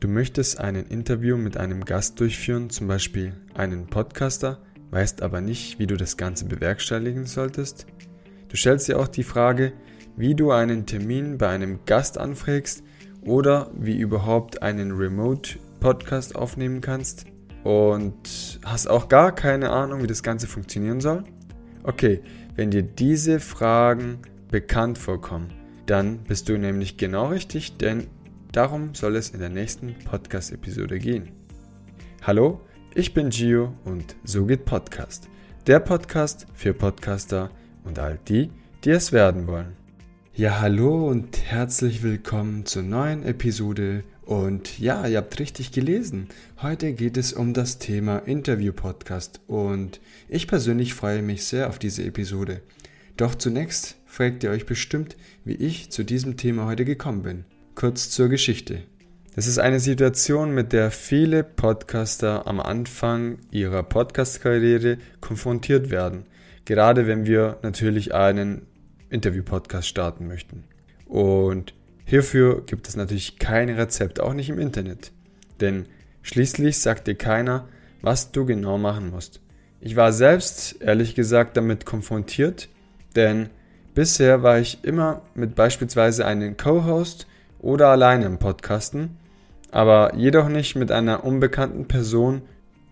Du möchtest ein Interview mit einem Gast durchführen, zum Beispiel einen Podcaster, weißt aber nicht, wie du das Ganze bewerkstelligen solltest? Du stellst dir auch die Frage, wie du einen Termin bei einem Gast anfragst oder wie überhaupt einen Remote-Podcast aufnehmen kannst und hast auch gar keine Ahnung, wie das Ganze funktionieren soll? Okay, wenn dir diese Fragen bekannt vorkommen, dann bist du nämlich genau richtig, denn Darum soll es in der nächsten Podcast-Episode gehen. Hallo, ich bin Gio und so geht Podcast. Der Podcast für Podcaster und all die, die es werden wollen. Ja, hallo und herzlich willkommen zur neuen Episode. Und ja, ihr habt richtig gelesen. Heute geht es um das Thema Interview-Podcast und ich persönlich freue mich sehr auf diese Episode. Doch zunächst fragt ihr euch bestimmt, wie ich zu diesem Thema heute gekommen bin. Kurz zur Geschichte. Das ist eine Situation, mit der viele Podcaster am Anfang ihrer Podcast-Karriere konfrontiert werden. Gerade wenn wir natürlich einen Interview-Podcast starten möchten. Und hierfür gibt es natürlich kein Rezept, auch nicht im Internet. Denn schließlich sagt dir keiner, was du genau machen musst. Ich war selbst, ehrlich gesagt, damit konfrontiert, denn bisher war ich immer mit beispielsweise einem Co-Host oder alleine im Podcasten, aber jedoch nicht mit einer unbekannten Person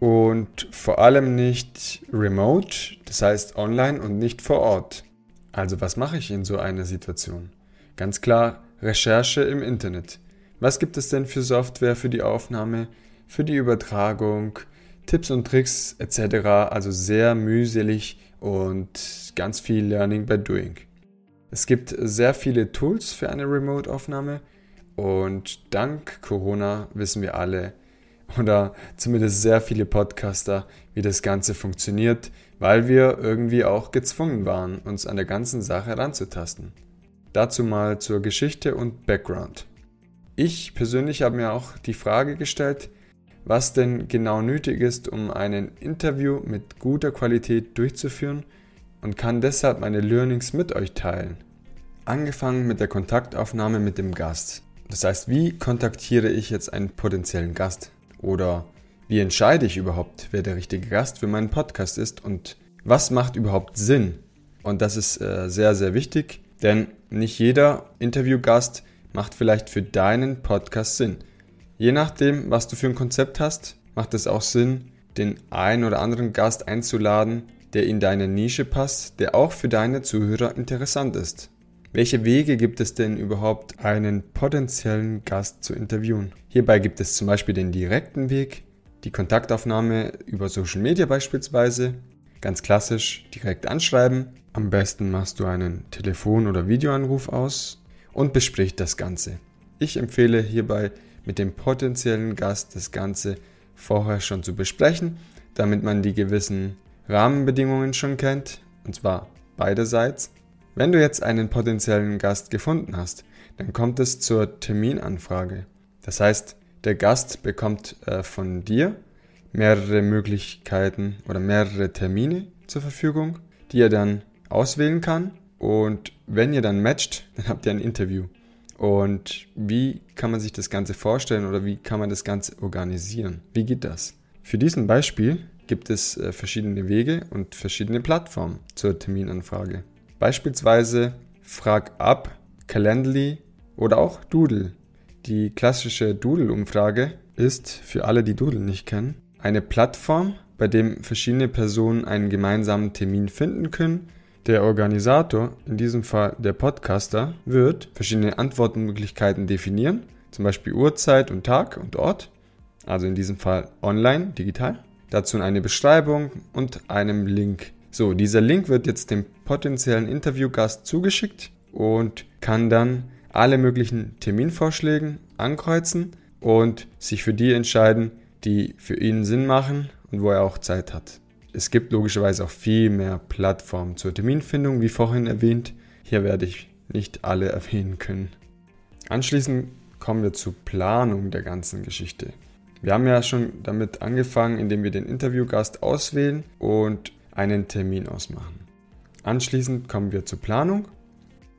und vor allem nicht remote, das heißt online und nicht vor Ort. Also was mache ich in so einer Situation? Ganz klar Recherche im Internet. Was gibt es denn für Software für die Aufnahme, für die Übertragung, Tipps und Tricks etc. Also sehr mühselig und ganz viel Learning by Doing. Es gibt sehr viele Tools für eine Remote-Aufnahme und dank Corona wissen wir alle, oder zumindest sehr viele Podcaster, wie das Ganze funktioniert, weil wir irgendwie auch gezwungen waren, uns an der ganzen Sache ranzutasten. Dazu mal zur Geschichte und Background. Ich persönlich habe mir auch die Frage gestellt, was denn genau nötig ist, um ein Interview mit guter Qualität durchzuführen und kann deshalb meine Learnings mit euch teilen. Angefangen mit der Kontaktaufnahme mit dem Gast. Das heißt, wie kontaktiere ich jetzt einen potenziellen Gast? Oder wie entscheide ich überhaupt, wer der richtige Gast für meinen Podcast ist und was macht überhaupt Sinn? Und das ist äh, sehr, sehr wichtig, denn nicht jeder Interviewgast macht vielleicht für deinen Podcast Sinn. Je nachdem, was du für ein Konzept hast, macht es auch Sinn, den einen oder anderen Gast einzuladen, der in deine Nische passt, der auch für deine Zuhörer interessant ist. Welche Wege gibt es denn überhaupt, einen potenziellen Gast zu interviewen? Hierbei gibt es zum Beispiel den direkten Weg, die Kontaktaufnahme über Social Media beispielsweise, ganz klassisch direkt anschreiben. Am besten machst du einen Telefon- oder Videoanruf aus und besprichst das Ganze. Ich empfehle hierbei mit dem potenziellen Gast das Ganze vorher schon zu besprechen, damit man die gewissen Rahmenbedingungen schon kennt, und zwar beiderseits. Wenn du jetzt einen potenziellen Gast gefunden hast, dann kommt es zur Terminanfrage. Das heißt, der Gast bekommt äh, von dir mehrere Möglichkeiten oder mehrere Termine zur Verfügung, die er dann auswählen kann. Und wenn ihr dann matcht, dann habt ihr ein Interview. Und wie kann man sich das Ganze vorstellen oder wie kann man das Ganze organisieren? Wie geht das? Für diesen Beispiel gibt es äh, verschiedene Wege und verschiedene Plattformen zur Terminanfrage. Beispielsweise Frag ab, Calendly oder auch Doodle. Die klassische Doodle-Umfrage ist, für alle, die Doodle nicht kennen, eine Plattform, bei dem verschiedene Personen einen gemeinsamen Termin finden können. Der Organisator, in diesem Fall der Podcaster, wird verschiedene Antwortmöglichkeiten definieren, zum Beispiel Uhrzeit und Tag und Ort, also in diesem Fall online, digital. Dazu eine Beschreibung und einem Link so, dieser Link wird jetzt dem potenziellen Interviewgast zugeschickt und kann dann alle möglichen Terminvorschläge ankreuzen und sich für die entscheiden, die für ihn Sinn machen und wo er auch Zeit hat. Es gibt logischerweise auch viel mehr Plattformen zur Terminfindung, wie vorhin erwähnt. Hier werde ich nicht alle erwähnen können. Anschließend kommen wir zur Planung der ganzen Geschichte. Wir haben ja schon damit angefangen, indem wir den Interviewgast auswählen und einen Termin ausmachen. Anschließend kommen wir zur Planung.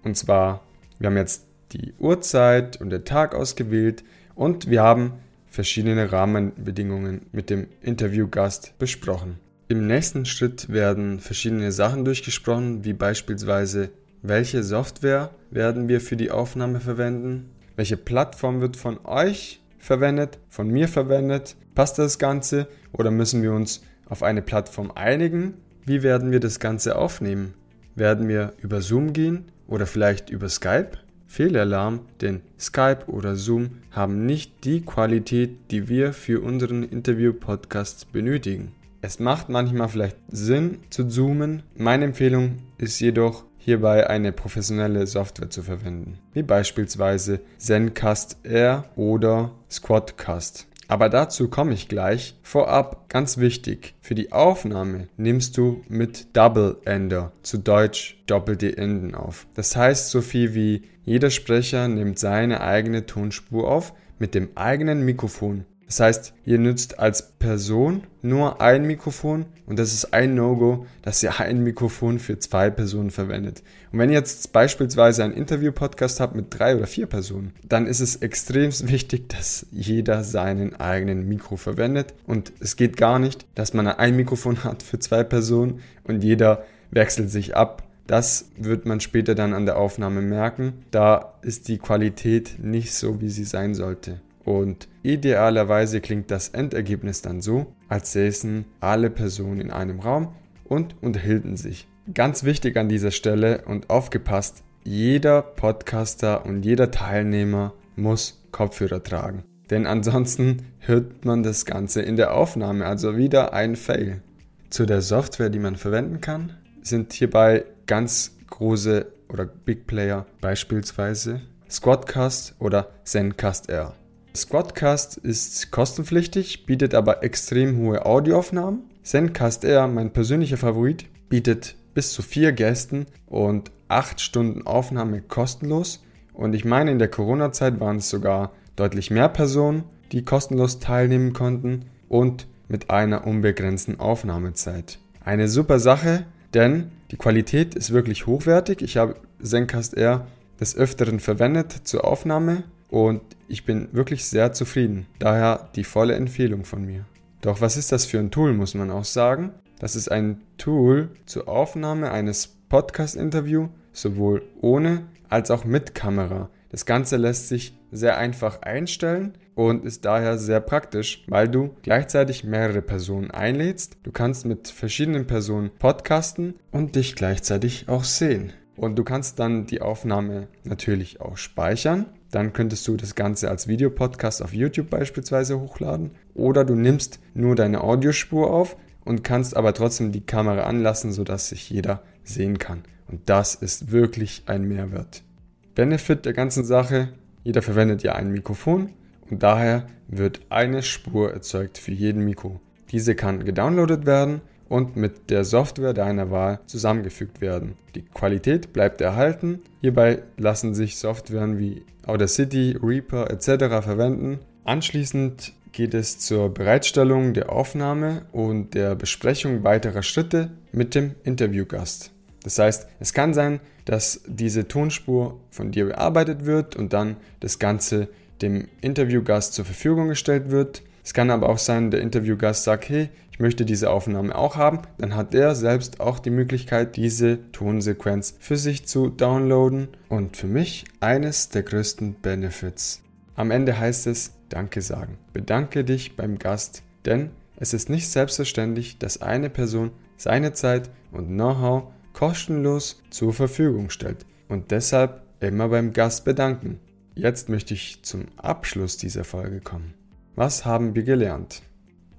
Und zwar, wir haben jetzt die Uhrzeit und den Tag ausgewählt und wir haben verschiedene Rahmenbedingungen mit dem Interviewgast besprochen. Im nächsten Schritt werden verschiedene Sachen durchgesprochen, wie beispielsweise welche Software werden wir für die Aufnahme verwenden, welche Plattform wird von euch verwendet, von mir verwendet, passt das Ganze oder müssen wir uns auf eine Plattform einigen? Wie werden wir das Ganze aufnehmen? Werden wir über Zoom gehen oder vielleicht über Skype? Fehlalarm, denn Skype oder Zoom haben nicht die Qualität, die wir für unseren Interview-Podcast benötigen. Es macht manchmal vielleicht Sinn zu zoomen. Meine Empfehlung ist jedoch, hierbei eine professionelle Software zu verwenden, wie beispielsweise Zencast Air oder Squadcast. Aber dazu komme ich gleich. Vorab ganz wichtig, für die Aufnahme nimmst du mit Double Ender, zu Deutsch doppelte Enden auf. Das heißt so viel wie jeder Sprecher nimmt seine eigene Tonspur auf mit dem eigenen Mikrofon das heißt, ihr nützt als Person nur ein Mikrofon und das ist ein No-Go, dass ihr ein Mikrofon für zwei Personen verwendet. Und wenn ihr jetzt beispielsweise einen Interview-Podcast habt mit drei oder vier Personen, dann ist es extrem wichtig, dass jeder seinen eigenen Mikro verwendet. Und es geht gar nicht, dass man ein Mikrofon hat für zwei Personen und jeder wechselt sich ab. Das wird man später dann an der Aufnahme merken. Da ist die Qualität nicht so, wie sie sein sollte. Und idealerweise klingt das Endergebnis dann so, als säßen alle Personen in einem Raum und unterhielten sich. Ganz wichtig an dieser Stelle und aufgepasst, jeder Podcaster und jeder Teilnehmer muss Kopfhörer tragen. Denn ansonsten hört man das Ganze in der Aufnahme, also wieder ein Fail. Zu der Software, die man verwenden kann, sind hierbei ganz große oder Big Player, beispielsweise Squadcast oder Zencast R. Squadcast ist kostenpflichtig, bietet aber extrem hohe Audioaufnahmen. Zencast Air, mein persönlicher Favorit, bietet bis zu vier Gästen und acht Stunden Aufnahme kostenlos. Und ich meine, in der Corona-Zeit waren es sogar deutlich mehr Personen, die kostenlos teilnehmen konnten und mit einer unbegrenzten Aufnahmezeit. Eine super Sache, denn die Qualität ist wirklich hochwertig. Ich habe Zencast Air des Öfteren verwendet zur Aufnahme und ich bin wirklich sehr zufrieden. Daher die volle Empfehlung von mir. Doch was ist das für ein Tool, muss man auch sagen? Das ist ein Tool zur Aufnahme eines Podcast-Interviews, sowohl ohne als auch mit Kamera. Das Ganze lässt sich sehr einfach einstellen und ist daher sehr praktisch, weil du gleichzeitig mehrere Personen einlädst. Du kannst mit verschiedenen Personen podcasten und dich gleichzeitig auch sehen. Und du kannst dann die Aufnahme natürlich auch speichern dann könntest du das Ganze als Videopodcast auf YouTube beispielsweise hochladen. Oder du nimmst nur deine Audiospur auf und kannst aber trotzdem die Kamera anlassen, sodass sich jeder sehen kann. Und das ist wirklich ein Mehrwert. Benefit der ganzen Sache, jeder verwendet ja ein Mikrofon und daher wird eine Spur erzeugt für jeden Mikro. Diese kann gedownloadet werden und mit der Software deiner Wahl zusammengefügt werden. Die Qualität bleibt erhalten. Hierbei lassen sich Softwaren wie Audacity, Reaper etc. verwenden. Anschließend geht es zur Bereitstellung der Aufnahme und der Besprechung weiterer Schritte mit dem Interviewgast. Das heißt, es kann sein, dass diese Tonspur von dir bearbeitet wird und dann das Ganze dem Interviewgast zur Verfügung gestellt wird. Es kann aber auch sein, der Interviewgast sagt, hey, ich möchte diese Aufnahme auch haben, dann hat er selbst auch die Möglichkeit, diese Tonsequenz für sich zu downloaden. Und für mich eines der größten Benefits. Am Ende heißt es Danke sagen. Bedanke dich beim Gast, denn es ist nicht selbstverständlich, dass eine Person seine Zeit und Know-how kostenlos zur Verfügung stellt. Und deshalb immer beim Gast bedanken. Jetzt möchte ich zum Abschluss dieser Folge kommen. Was haben wir gelernt?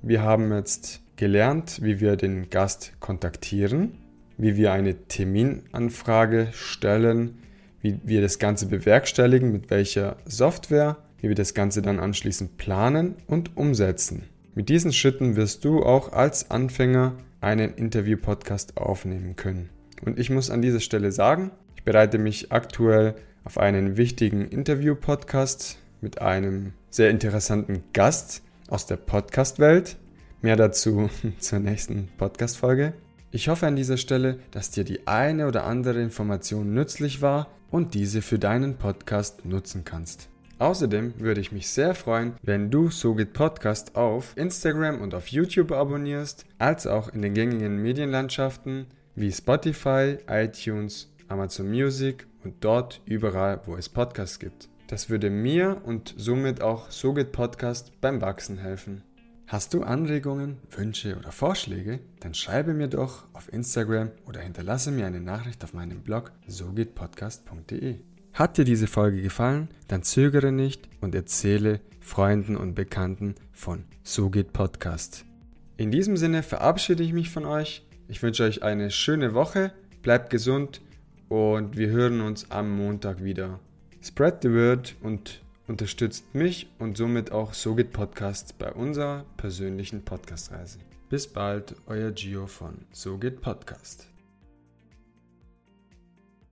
Wir haben jetzt gelernt, wie wir den Gast kontaktieren, wie wir eine Terminanfrage stellen, wie wir das Ganze bewerkstelligen, mit welcher Software, wie wir das Ganze dann anschließend planen und umsetzen. Mit diesen Schritten wirst du auch als Anfänger einen Interview-Podcast aufnehmen können. Und ich muss an dieser Stelle sagen, ich bereite mich aktuell auf einen wichtigen Interview-Podcast mit einem sehr interessanten Gast aus der Podcast-Welt. Mehr dazu zur nächsten Podcast-Folge. Ich hoffe an dieser Stelle, dass dir die eine oder andere Information nützlich war und diese für deinen Podcast nutzen kannst. Außerdem würde ich mich sehr freuen, wenn du So geht Podcast auf Instagram und auf YouTube abonnierst, als auch in den gängigen Medienlandschaften wie Spotify, iTunes, Amazon Music und dort überall, wo es Podcasts gibt. Das würde mir und somit auch So geht Podcast beim Wachsen helfen. Hast du Anregungen, Wünsche oder Vorschläge? Dann schreibe mir doch auf Instagram oder hinterlasse mir eine Nachricht auf meinem Blog sogehtpodcast.de. Hat dir diese Folge gefallen? Dann zögere nicht und erzähle Freunden und Bekannten von So geht Podcast. In diesem Sinne verabschiede ich mich von euch. Ich wünsche euch eine schöne Woche, bleibt gesund und wir hören uns am Montag wieder. Spread the word und unterstützt mich und somit auch So geht Podcast bei unserer persönlichen Podcastreise. Bis bald, euer Gio von So geht Podcast.